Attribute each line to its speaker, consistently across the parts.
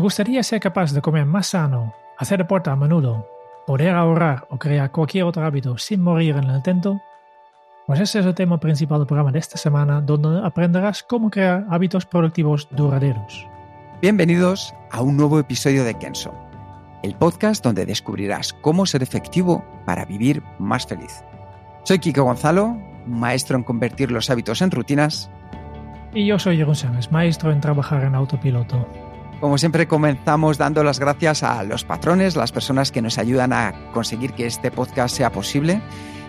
Speaker 1: Me gustaría ser capaz de comer más sano, hacer deporte a menudo, poder ahorrar o crear cualquier otro hábito sin morir en el intento. Pues ese es el tema principal del programa de esta semana, donde aprenderás cómo crear hábitos productivos duraderos.
Speaker 2: Bienvenidos a un nuevo episodio de Kenso, el podcast donde descubrirás cómo ser efectivo para vivir más feliz. Soy Kiko Gonzalo, maestro en convertir los hábitos en rutinas.
Speaker 1: Y yo soy Jeroen Sánchez, maestro en trabajar en autopiloto.
Speaker 2: Como siempre comenzamos dando las gracias a los patrones, las personas que nos ayudan a conseguir que este podcast sea posible.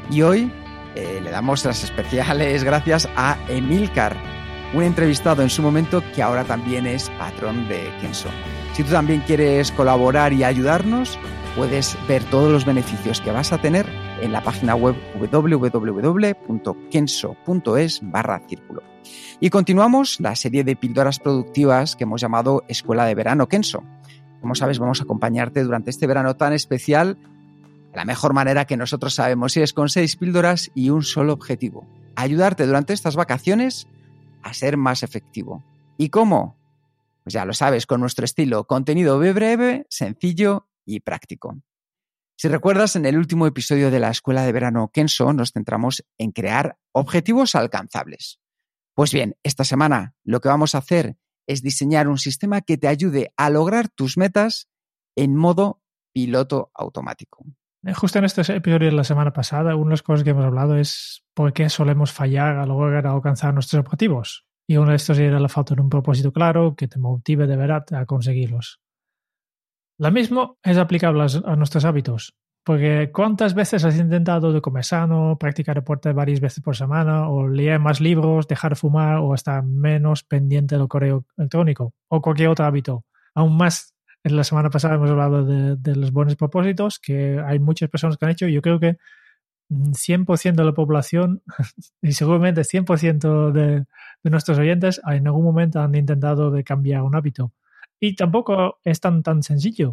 Speaker 2: Y hoy eh, le damos las especiales gracias a Emilcar, un entrevistado en su momento que ahora también es patrón de Kenso. Si tú también quieres colaborar y ayudarnos, puedes ver todos los beneficios que vas a tener en la página web www.kenso.es barra círculo. Y continuamos la serie de píldoras productivas que hemos llamado Escuela de Verano Kenso. Como sabes, vamos a acompañarte durante este verano tan especial la mejor manera que nosotros sabemos, es con seis píldoras y un solo objetivo. Ayudarte durante estas vacaciones a ser más efectivo. ¿Y cómo? Pues ya lo sabes, con nuestro estilo, contenido breve, sencillo y práctico. Si recuerdas, en el último episodio de la Escuela de Verano Kenso nos centramos en crear objetivos alcanzables. Pues bien, esta semana lo que vamos a hacer es diseñar un sistema que te ayude a lograr tus metas en modo piloto automático.
Speaker 1: Eh, justo en este episodio de la semana pasada, una de las cosas que hemos hablado es por qué solemos fallar a lograr alcanzar nuestros objetivos. Y uno de estos era la falta de un propósito claro que te motive de verdad a conseguirlos. Lo mismo es aplicable a nuestros hábitos. Porque ¿cuántas veces has intentado de comer sano, practicar deporte varias veces por semana, o leer más libros, dejar de fumar, o estar menos pendiente del correo electrónico, o cualquier otro hábito? Aún más, en la semana pasada hemos hablado de, los buenos propósitos, que hay muchas personas que han hecho, yo creo que 100% de la población, y seguramente 100% de, de nuestros oyentes, en algún momento han intentado cambiar un hábito. Y tampoco es tan, tan sencillo.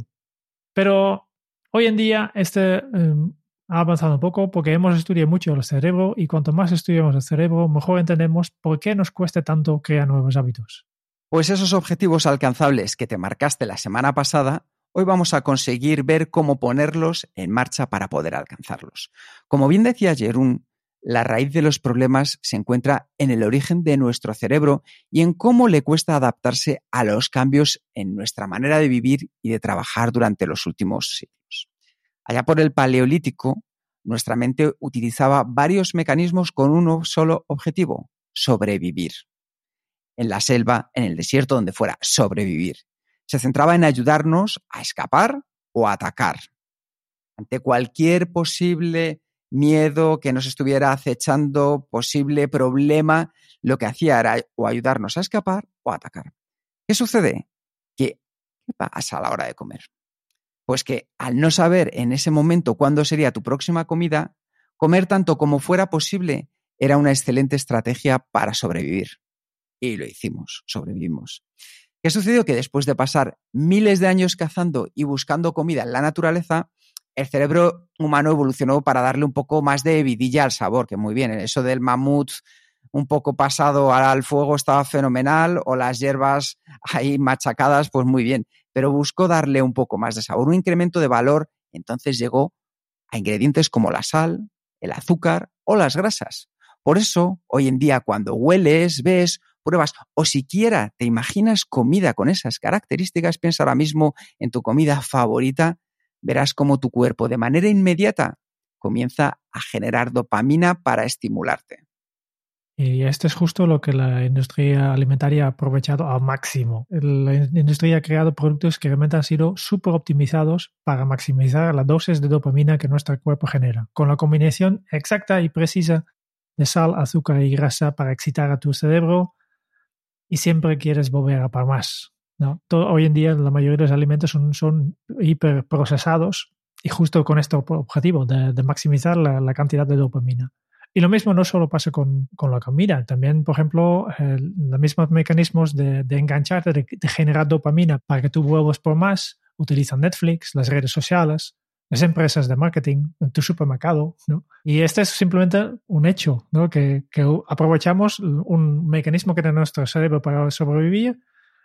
Speaker 1: Pero Hoy en día este em, ha avanzado un poco porque hemos estudiado mucho el cerebro y cuanto más estudiamos el cerebro, mejor entendemos por qué nos cuesta tanto crear nuevos hábitos.
Speaker 2: Pues esos objetivos alcanzables que te marcaste la semana pasada, hoy vamos a conseguir ver cómo ponerlos en marcha para poder alcanzarlos. Como bien decía Jerún, la raíz de los problemas se encuentra en el origen de nuestro cerebro y en cómo le cuesta adaptarse a los cambios en nuestra manera de vivir y de trabajar durante los últimos siglos. Allá por el Paleolítico, nuestra mente utilizaba varios mecanismos con un solo objetivo, sobrevivir. En la selva, en el desierto, donde fuera, sobrevivir. Se centraba en ayudarnos a escapar o atacar. Ante cualquier posible miedo que nos estuviera acechando, posible problema, lo que hacía era o ayudarnos a escapar o atacar. ¿Qué sucede? ¿Qué pasa a la hora de comer? Pues que al no saber en ese momento cuándo sería tu próxima comida, comer tanto como fuera posible era una excelente estrategia para sobrevivir. Y lo hicimos, sobrevivimos. ¿Qué sucedió? Que después de pasar miles de años cazando y buscando comida en la naturaleza, el cerebro humano evolucionó para darle un poco más de vidilla al sabor, que muy bien, eso del mamut un poco pasado al fuego estaba fenomenal, o las hierbas ahí machacadas, pues muy bien, pero buscó darle un poco más de sabor, un incremento de valor, entonces llegó a ingredientes como la sal, el azúcar o las grasas. Por eso, hoy en día, cuando hueles, ves, pruebas o siquiera te imaginas comida con esas características, piensa ahora mismo en tu comida favorita verás cómo tu cuerpo de manera inmediata comienza a generar dopamina para estimularte.
Speaker 1: Y esto es justo lo que la industria alimentaria ha aprovechado al máximo. La industria ha creado productos que realmente han sido súper optimizados para maximizar la dosis de dopamina que nuestro cuerpo genera, con la combinación exacta y precisa de sal, azúcar y grasa para excitar a tu cerebro y siempre quieres volver a para más. ¿No? hoy en día la mayoría de los alimentos son, son hiperprocesados y justo con este objetivo de, maximizar la cantidad de dopamina. Y lo mismo no solo pasa con, con la comida, también, por ejemplo, los mismos mecanismos de, de engancharte, de, generar dopamina para que tú vuelvas por más, utilizan Netflix, las redes sociales, las empresas de marketing, tu supermercado, ¿no? Y este es simplemente un hecho, ¿no? Que, que aprovechamos un mecanismo que tiene nuestro cerebro para sobrevivir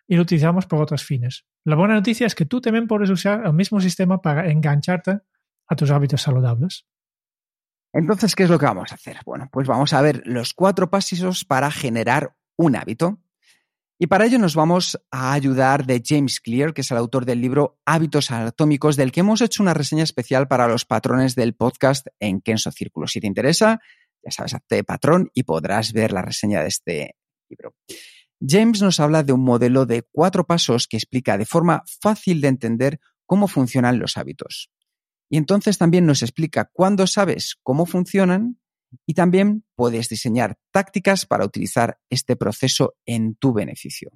Speaker 1: y lo utilizamos por otros fines. La buena noticia es que tú también puedes usar el mismo sistema para engancharte a tus hábitos saludables.
Speaker 2: Entonces, ¿qué es lo que vamos a hacer? Bueno, pues vamos a ver los cuatro pasos para generar un hábito. Y para ello nos vamos a ayudar de James Clear, que es el autor del libro Hábitos Anatómicos, del que hemos hecho una reseña especial para los patrones del podcast en Kenso Círculo. Si te interesa, ya sabes, hazte patrón y podrás ver la reseña de este libro. James nos habla de un modelo de cuatro pasos que explica de forma fácil de entender cómo funcionan los hábitos. Y entonces también nos explica cuándo sabes cómo funcionan y también puedes diseñar tácticas para utilizar este proceso en tu beneficio.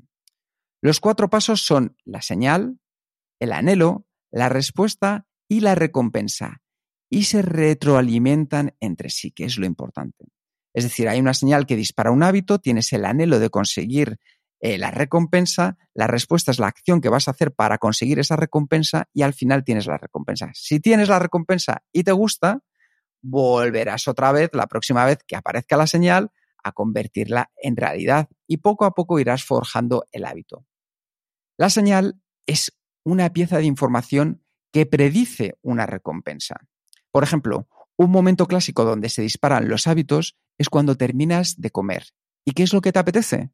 Speaker 2: Los cuatro pasos son la señal, el anhelo, la respuesta y la recompensa. Y se retroalimentan entre sí, que es lo importante. Es decir, hay una señal que dispara un hábito, tienes el anhelo de conseguir eh, la recompensa, la respuesta es la acción que vas a hacer para conseguir esa recompensa y al final tienes la recompensa. Si tienes la recompensa y te gusta, volverás otra vez la próxima vez que aparezca la señal a convertirla en realidad y poco a poco irás forjando el hábito. La señal es una pieza de información que predice una recompensa. Por ejemplo, un momento clásico donde se disparan los hábitos es cuando terminas de comer. ¿Y qué es lo que te apetece?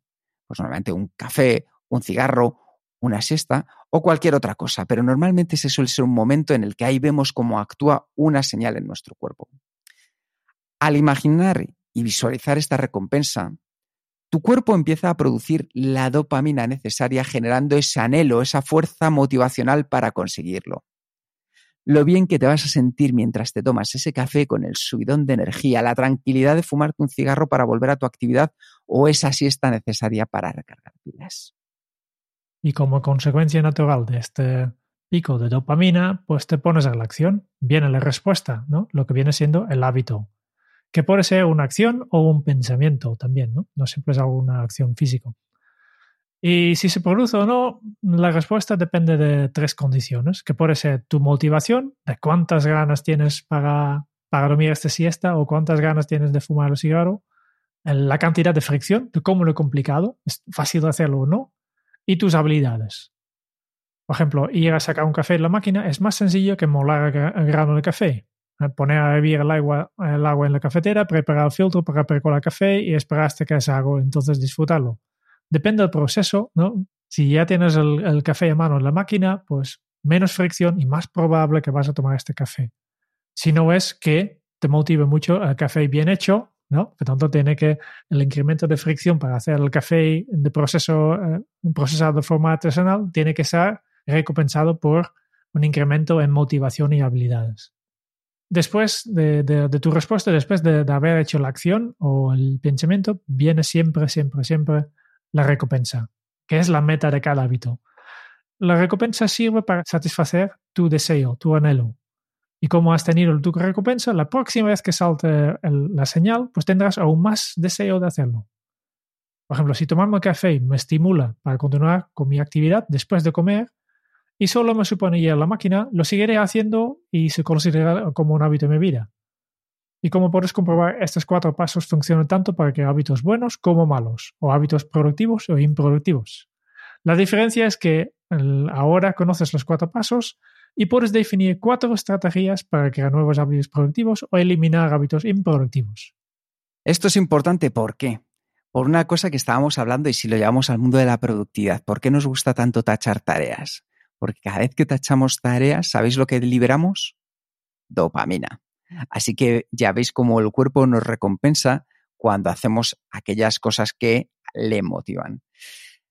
Speaker 2: pues normalmente un café, un cigarro, una siesta o cualquier otra cosa, pero normalmente ese suele ser un momento en el que ahí vemos cómo actúa una señal en nuestro cuerpo. Al imaginar y visualizar esta recompensa, tu cuerpo empieza a producir la dopamina necesaria generando ese anhelo, esa fuerza motivacional para conseguirlo lo bien que te vas a sentir mientras te tomas ese café con el subidón de energía, la tranquilidad de fumarte un cigarro para volver a tu actividad o esa siesta necesaria para recargar pilas.
Speaker 1: Y como consecuencia natural de este pico de dopamina, pues te pones a la acción, viene la respuesta, ¿no? Lo que viene siendo el hábito, que puede ser una acción o un pensamiento también, ¿no? No siempre es alguna acción física. Y si se produce o no, la respuesta depende de tres condiciones, que puede ser tu motivación, de cuántas ganas tienes para, para dormir esta siesta o cuántas ganas tienes de fumar el cigarro, la cantidad de fricción, de cómo lo complicado, es fácil de hacerlo o no, y tus habilidades. Por ejemplo, ir a sacar un café en la máquina es más sencillo que molar el grano de café. Poner a hervir el agua, en la cafetera, preparar el filtro para preparar el café y esperar hasta que se haga, entonces disfrutarlo depende del proceso, ¿no? Si ya tienes el, café a mano en la máquina, pues menos fricción y más probable que vas a tomar este café. Si no es que te motive mucho el café bien hecho, ¿no? Por tanto, tiene que el incremento de fricción para hacer el café de proceso, eh, procesado de forma artesanal tiene que ser recompensado por un incremento en motivación y habilidades. Después de, de tu respuesta, después de, haber hecho la acción o el pensamiento, viene siempre, siempre, siempre la recompensa, que es la meta de cada hábito. La recompensa sirve para satisfacer tu deseo, tu anhelo. Y como has tenido tu recompensa, la próxima vez que salte la señal, pues tendrás aún más deseo de hacerlo. Por ejemplo, si tomarme café me estimula para continuar con mi actividad después de comer y solo me supone ir a la máquina, lo seguiré haciendo y se considera como un hábito en mi vida. Y como puedes comprobar, estos cuatro pasos funcionan tanto para que hábitos buenos como malos, o hábitos productivos o improductivos. La diferencia es que ahora conoces los cuatro pasos y puedes definir cuatro estrategias para crear nuevos hábitos productivos o eliminar hábitos improductivos.
Speaker 2: Esto es importante, ¿por qué? Por una cosa que estábamos hablando y si lo llevamos al mundo de la productividad, ¿por qué nos gusta tanto tachar tareas? Porque cada vez que tachamos tareas, ¿sabéis lo que liberamos? Dopamina. Así que ya veis cómo el cuerpo nos recompensa cuando hacemos aquellas cosas que le motivan.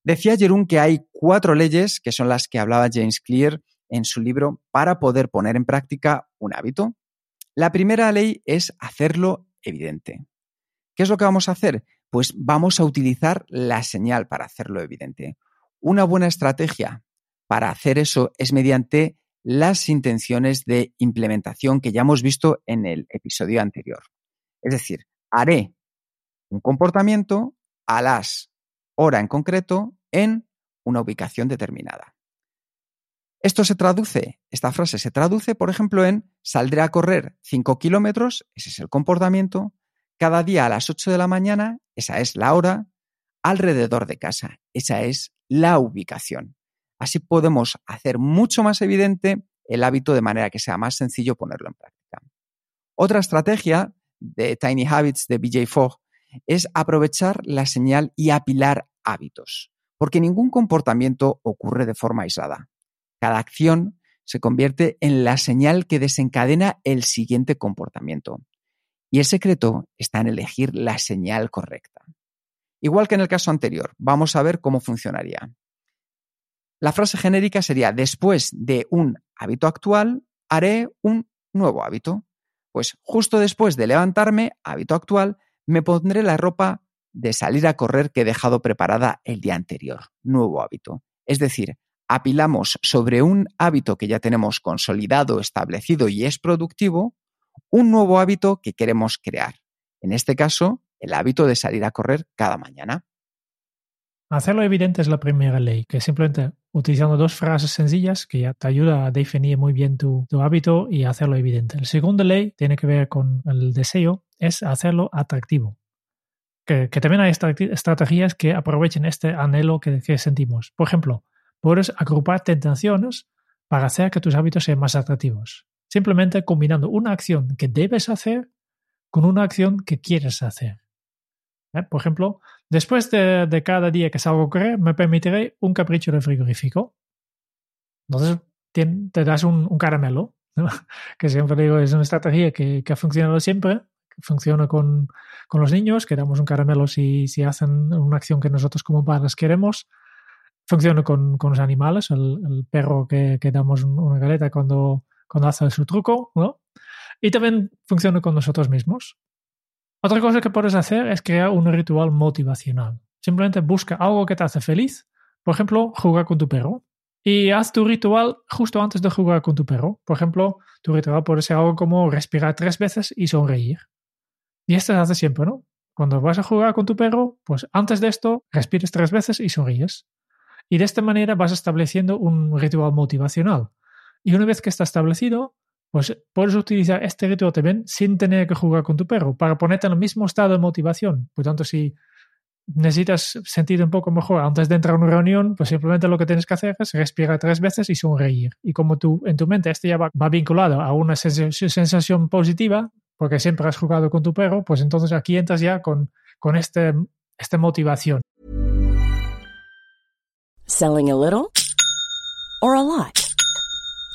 Speaker 2: Decía Jerún que hay cuatro leyes, que son las que hablaba James Clear en su libro, para poder poner en práctica un hábito. La primera ley es hacerlo evidente. ¿Qué es lo que vamos a hacer? Pues vamos a utilizar la señal para hacerlo evidente. Una buena estrategia para hacer eso es mediante las intenciones de implementación que ya hemos visto en el episodio anterior. Es decir, haré un comportamiento a las hora en concreto en una ubicación determinada. Esto se traduce, esta frase se traduce, por ejemplo, en saldré a correr 5 kilómetros, ese es el comportamiento, cada día a las 8 de la mañana, esa es la hora, alrededor de casa, esa es la ubicación. Así podemos hacer mucho más evidente el hábito de manera que sea más sencillo ponerlo en práctica. Otra estrategia de Tiny Habits de BJ Fogg es aprovechar la señal y apilar hábitos, porque ningún comportamiento ocurre de forma aislada. Cada acción se convierte en la señal que desencadena el siguiente comportamiento. Y el secreto está en elegir la señal correcta. Igual que en el caso anterior, vamos a ver cómo funcionaría. La frase genérica sería, después de un hábito actual, haré un nuevo hábito. Pues justo después de levantarme, hábito actual, me pondré la ropa de salir a correr que he dejado preparada el día anterior, nuevo hábito. Es decir, apilamos sobre un hábito que ya tenemos consolidado, establecido y es productivo, un nuevo hábito que queremos crear. En este caso, el hábito de salir a correr cada mañana.
Speaker 1: Hacerlo evidente es la primera ley, que simplemente utilizando dos frases sencillas que ya te ayuda a definir muy bien tu, hábito y hacerlo evidente. La segunda ley tiene que ver con el deseo, es hacerlo atractivo. Que, también hay estrategias que aprovechen este anhelo que sentimos. Por ejemplo, puedes agrupar tentaciones para hacer que tus hábitos sean más atractivos. Simplemente combinando una acción que debes hacer con una acción que quieres hacer. ¿Eh? Por ejemplo, después de, cada día que salgo a correr, me permitiré un capricho de frigorífico. Entonces, te, das un, caramelo, que siempre digo, es una estrategia que, ha funcionado siempre, funciona con, los niños, que damos un caramelo si, si hacen una acción que nosotros como padres queremos funciona con, los animales, el, perro que, que, damos una galeta cuando, cuando hace su truco, ¿no? Y también funciona con nosotros mismos. Otra cosa que puedes hacer es crear un ritual motivacional. Simplemente busca algo que te hace feliz, por ejemplo, jugar con tu perro. Y haz tu ritual justo antes de jugar con tu perro. Por ejemplo, tu ritual puede ser algo como respirar tres veces y sonreír. Y esto se hace siempre, ¿no? Cuando vas a jugar con tu perro, pues antes de esto, respires tres veces y sonríes. Y de esta manera vas estableciendo un ritual motivacional. Y una vez que está establecido, pues puedes utilizar este ritual también sin tener que jugar con tu perro para ponerte en el mismo estado de motivación. Por tanto, si necesitas sentirte un poco mejor antes de entrar a una reunión, pues simplemente lo que tienes que hacer es respirar tres veces y sonreír. Y como tú en tu mente este ya va, vinculado a una sensación positiva, porque siempre has jugado con tu perro, pues entonces aquí entras ya con, con este, esta motivación.
Speaker 3: Selling a little or a lot.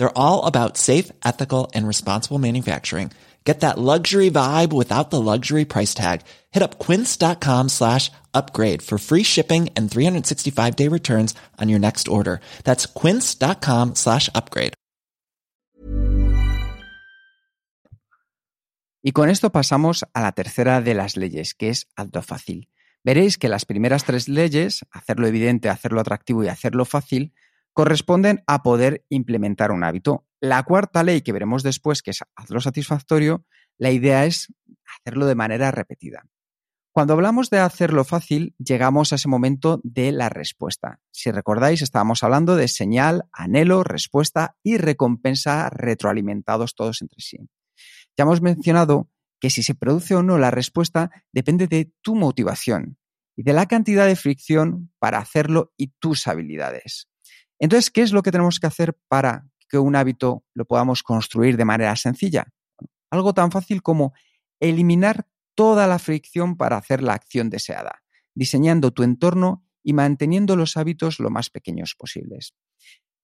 Speaker 4: They're all about safe, ethical, and responsible manufacturing. Get that luxury vibe without the luxury price tag. Hit up quince.com slash upgrade for free shipping and 365 day returns on your next order. That's quince.com slash upgrade.
Speaker 2: Y con esto pasamos a la tercera de las leyes, que es alto fácil. Veréis que las primeras tres leyes, hacerlo evidente, hacerlo atractivo y hacerlo fácil, corresponden a poder implementar un hábito. La cuarta ley que veremos después, que es hazlo satisfactorio, la idea es hacerlo de manera repetida. Cuando hablamos de hacerlo fácil, llegamos a ese momento de la respuesta. Si recordáis, estábamos hablando de señal, anhelo, respuesta y recompensa retroalimentados todos entre sí. Ya hemos mencionado que si se produce o no la respuesta depende de tu motivación y de la cantidad de fricción para hacerlo y tus habilidades. Entonces, ¿qué es lo que tenemos que hacer para que un hábito lo podamos construir de manera sencilla? Algo tan fácil como eliminar toda la fricción para hacer la acción deseada, diseñando tu entorno y manteniendo los hábitos lo más pequeños posibles.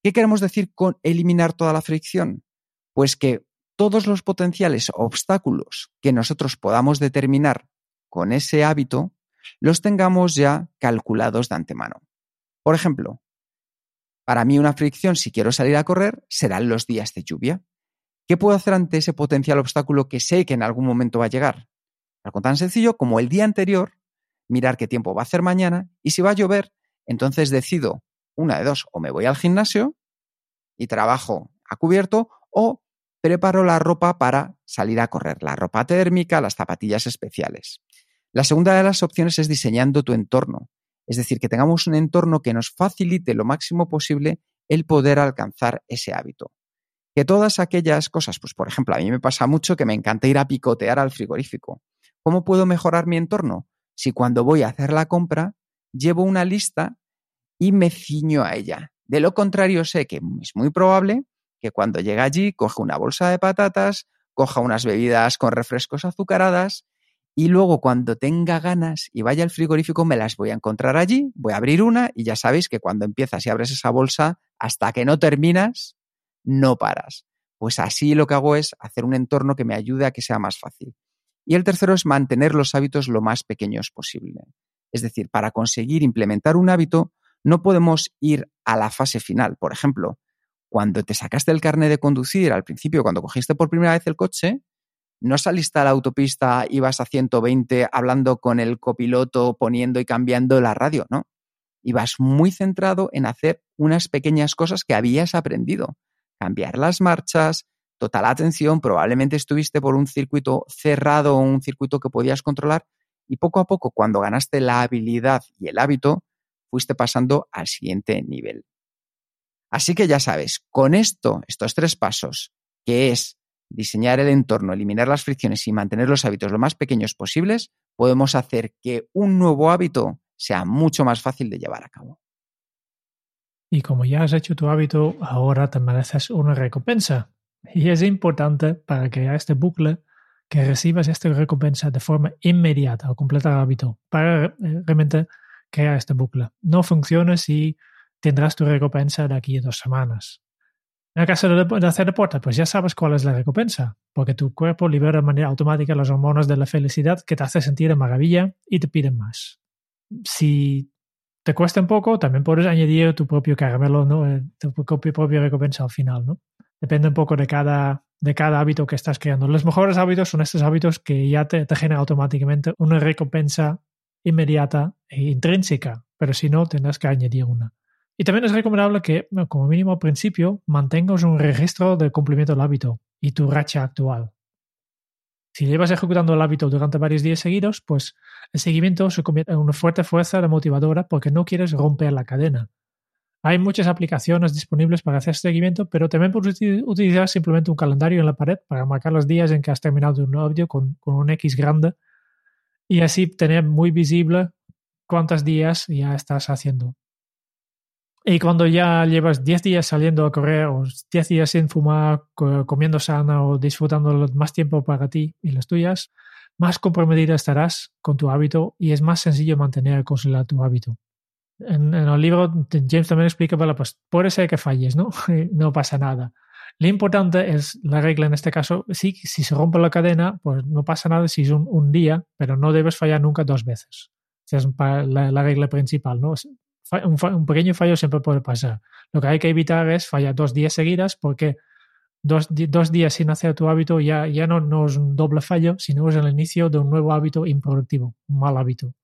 Speaker 2: ¿Qué queremos decir con eliminar toda la fricción? Pues que todos los potenciales obstáculos que nosotros podamos determinar con ese hábito los tengamos ya calculados de antemano. Por ejemplo, para mí una fricción si quiero salir a correr serán los días de lluvia. ¿Qué puedo hacer ante ese potencial obstáculo que sé que en algún momento va a llegar? Algo tan sencillo como el día anterior, mirar qué tiempo va a hacer mañana y si va a llover, entonces decido una de dos, o me voy al gimnasio y trabajo a cubierto o preparo la ropa para salir a correr, la ropa térmica, las zapatillas especiales. La segunda de las opciones es diseñando tu entorno, es decir, que tengamos un entorno que nos facilite lo máximo posible el poder alcanzar ese hábito. Que todas aquellas cosas, pues por ejemplo, a mí me pasa mucho que me encanta ir a picotear al frigorífico. ¿Cómo puedo mejorar mi entorno? Si cuando voy a hacer la compra llevo una lista y me ciño a ella. De lo contrario, sé que es muy probable que cuando llegue allí coja una bolsa de patatas, coja unas bebidas con refrescos azucaradas y luego cuando tenga ganas y vaya al frigorífico me las voy a encontrar allí, voy a abrir una y ya sabéis que cuando empiezas y abres esa bolsa, hasta que no terminas, no paras. Pues así lo que hago es hacer un entorno que me ayude a que sea más fácil. Y el tercero es mantener los hábitos lo más pequeños posible. Es decir, para conseguir implementar un hábito, no podemos ir a la fase final. Por ejemplo, cuando te sacaste el carnet de conducir al principio, cuando cogiste por primera vez el coche, no saliste a la autopista, ibas a 120 hablando con el copiloto, poniendo y cambiando la radio, ¿no? Ibas muy centrado en hacer unas pequeñas cosas que habías aprendido. Cambiar las marchas, total atención, probablemente estuviste por un circuito cerrado un circuito que podías controlar y poco a poco, cuando ganaste la habilidad y el hábito, fuiste pasando al siguiente nivel. Así que ya sabes, con esto, estos tres pasos, que es diseñar el entorno, eliminar las fricciones y mantener los hábitos lo más pequeños posibles, podemos hacer que un nuevo hábito sea mucho más fácil de llevar a cabo.
Speaker 1: Y como ya has hecho tu hábito, ahora te mereces una recompensa. Y es importante para crear este bucle que recibas esta recompensa de forma inmediata o completar el hábito para eh, realmente crear este bucle. No funciona si tendrás tu recompensa de aquí a dos semanas. En el caso de, hacer deporte, pues ya sabes cuál es la recompensa, porque tu cuerpo libera de manera automática las hormonas de la felicidad que te hace sentir en maravilla y te piden más. Si te cuesta un poco, también puedes añadir tu propio caramelo, ¿no? Eh, tu propia recompensa al final, ¿no? Depende un poco de cada, de cada hábito que estás creando. Los mejores hábitos son estos hábitos que ya te, te generan automáticamente una recompensa inmediata e intrínseca, pero si no, tendrás que añadir una. Y también es recomendable que, como mínimo principio, mantengas un registro del cumplimiento del hábito y tu racha actual. Si llevas ejecutando el hábito durante varios días seguidos, pues el seguimiento se convierte en una fuerte fuerza de motivadora porque no quieres romper la cadena. Hay muchas aplicaciones disponibles para hacer seguimiento, pero también puedes utilizar simplemente un calendario en la pared para marcar los días en que has terminado un audio con, un X grande y así tener muy visible cuántos días ya estás haciendo. Y cuando ya llevas 10 días saliendo a correr o 10 días sin fumar, comiendo sana o disfrutando más tiempo para ti y las tuyas, más comprometida estarás con tu hábito y es más sencillo mantener y consolidar tu hábito en, el libro James también explica, bueno, pues puede ser que falles, ¿no? no pasa nada. Lo importante es la regla en este caso, sí, si se rompe la cadena, pues no pasa nada si es un, día, pero no debes fallar nunca dos veces. Esa es la, regla principal, ¿no? Un, pequeño fallo siempre puede pasar. Lo que hay que evitar es fallar dos días seguidas porque dos, dos días sin hacer tu hábito ya, ya no, no es un doble fallo, sino es el inicio de un nuevo hábito improductivo, un mal hábito.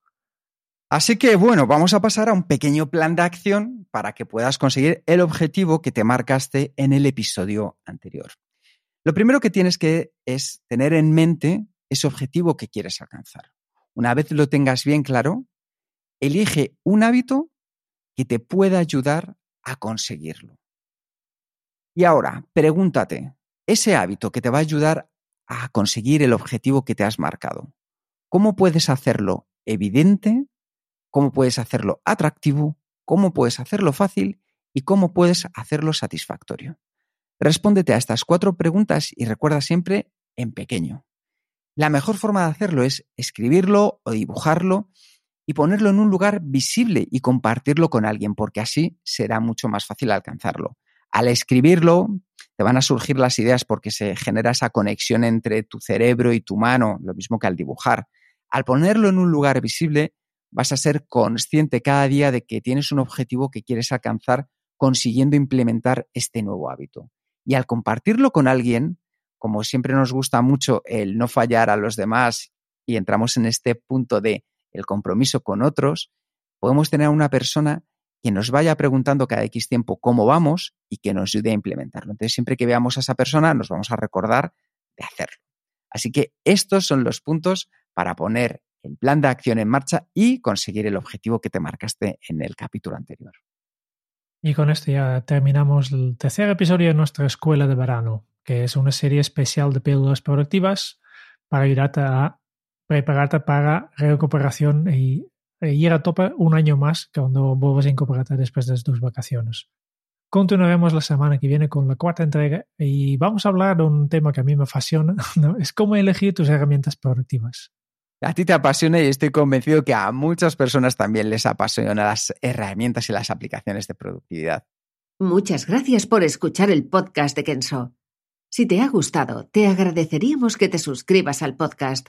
Speaker 2: Así que bueno, vamos a pasar a un pequeño plan de acción para que puedas conseguir el objetivo que te marcaste en el episodio anterior. Lo primero que tienes que es tener en mente ese objetivo que quieres alcanzar. Una vez lo tengas bien claro, elige un hábito que te pueda ayudar a conseguirlo. Y ahora, pregúntate, ese hábito que te va a ayudar a conseguir el objetivo que te has marcado, ¿cómo puedes hacerlo evidente? ¿Cómo puedes hacerlo atractivo? ¿Cómo puedes hacerlo fácil? ¿Y cómo puedes hacerlo satisfactorio? Respóndete a estas cuatro preguntas y recuerda siempre en pequeño. La mejor forma de hacerlo es escribirlo o dibujarlo y ponerlo en un lugar visible y compartirlo con alguien, porque así será mucho más fácil alcanzarlo. Al escribirlo, te van a surgir las ideas porque se genera esa conexión entre tu cerebro y tu mano, lo mismo que al dibujar. Al ponerlo en un lugar visible, vas a ser consciente cada día de que tienes un objetivo que quieres alcanzar consiguiendo implementar este nuevo hábito. Y al compartirlo con alguien, como siempre nos gusta mucho el no fallar a los demás y entramos en este punto de el compromiso con otros, podemos tener una persona que nos vaya preguntando cada X tiempo cómo vamos y que nos ayude a implementarlo. Entonces, siempre que veamos a esa persona, nos vamos a recordar de hacerlo. Así que estos son los puntos para poner el plan de acción en marcha y conseguir el objetivo que te marcaste en el capítulo anterior.
Speaker 1: Y con esto ya terminamos el tercer episodio de nuestra escuela de verano, que es una serie especial de píldoras productivas para ayudarte a prepararte para recuperación y, ir a tope un año más cuando vuelvas a incorporarte después de tus vacaciones. Continuaremos la semana que viene con la cuarta entrega y vamos a hablar de un tema que a mí me fascina, es cómo elegir tus herramientas productivas.
Speaker 2: A ti te apasiona y estoy convencido que a muchas personas también les apasionan las herramientas y las aplicaciones de productividad.
Speaker 5: Muchas gracias por escuchar el podcast de Kenso. Si te ha gustado, te agradeceríamos que te suscribas al podcast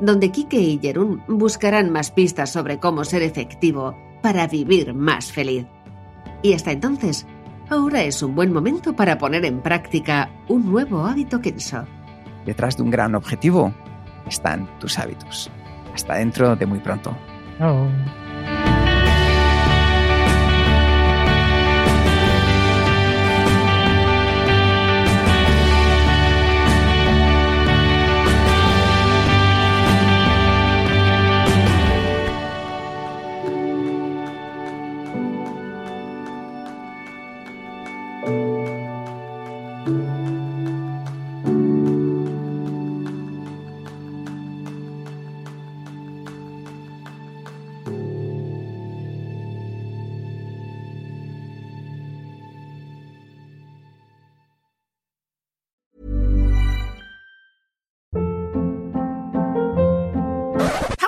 Speaker 5: donde Kike y Jerún buscarán más pistas sobre cómo ser efectivo para vivir más feliz. Y hasta entonces, ahora es un buen momento para poner en práctica un nuevo hábito Kenso.
Speaker 2: Detrás de un gran objetivo están tus hábitos. Hasta dentro de muy pronto.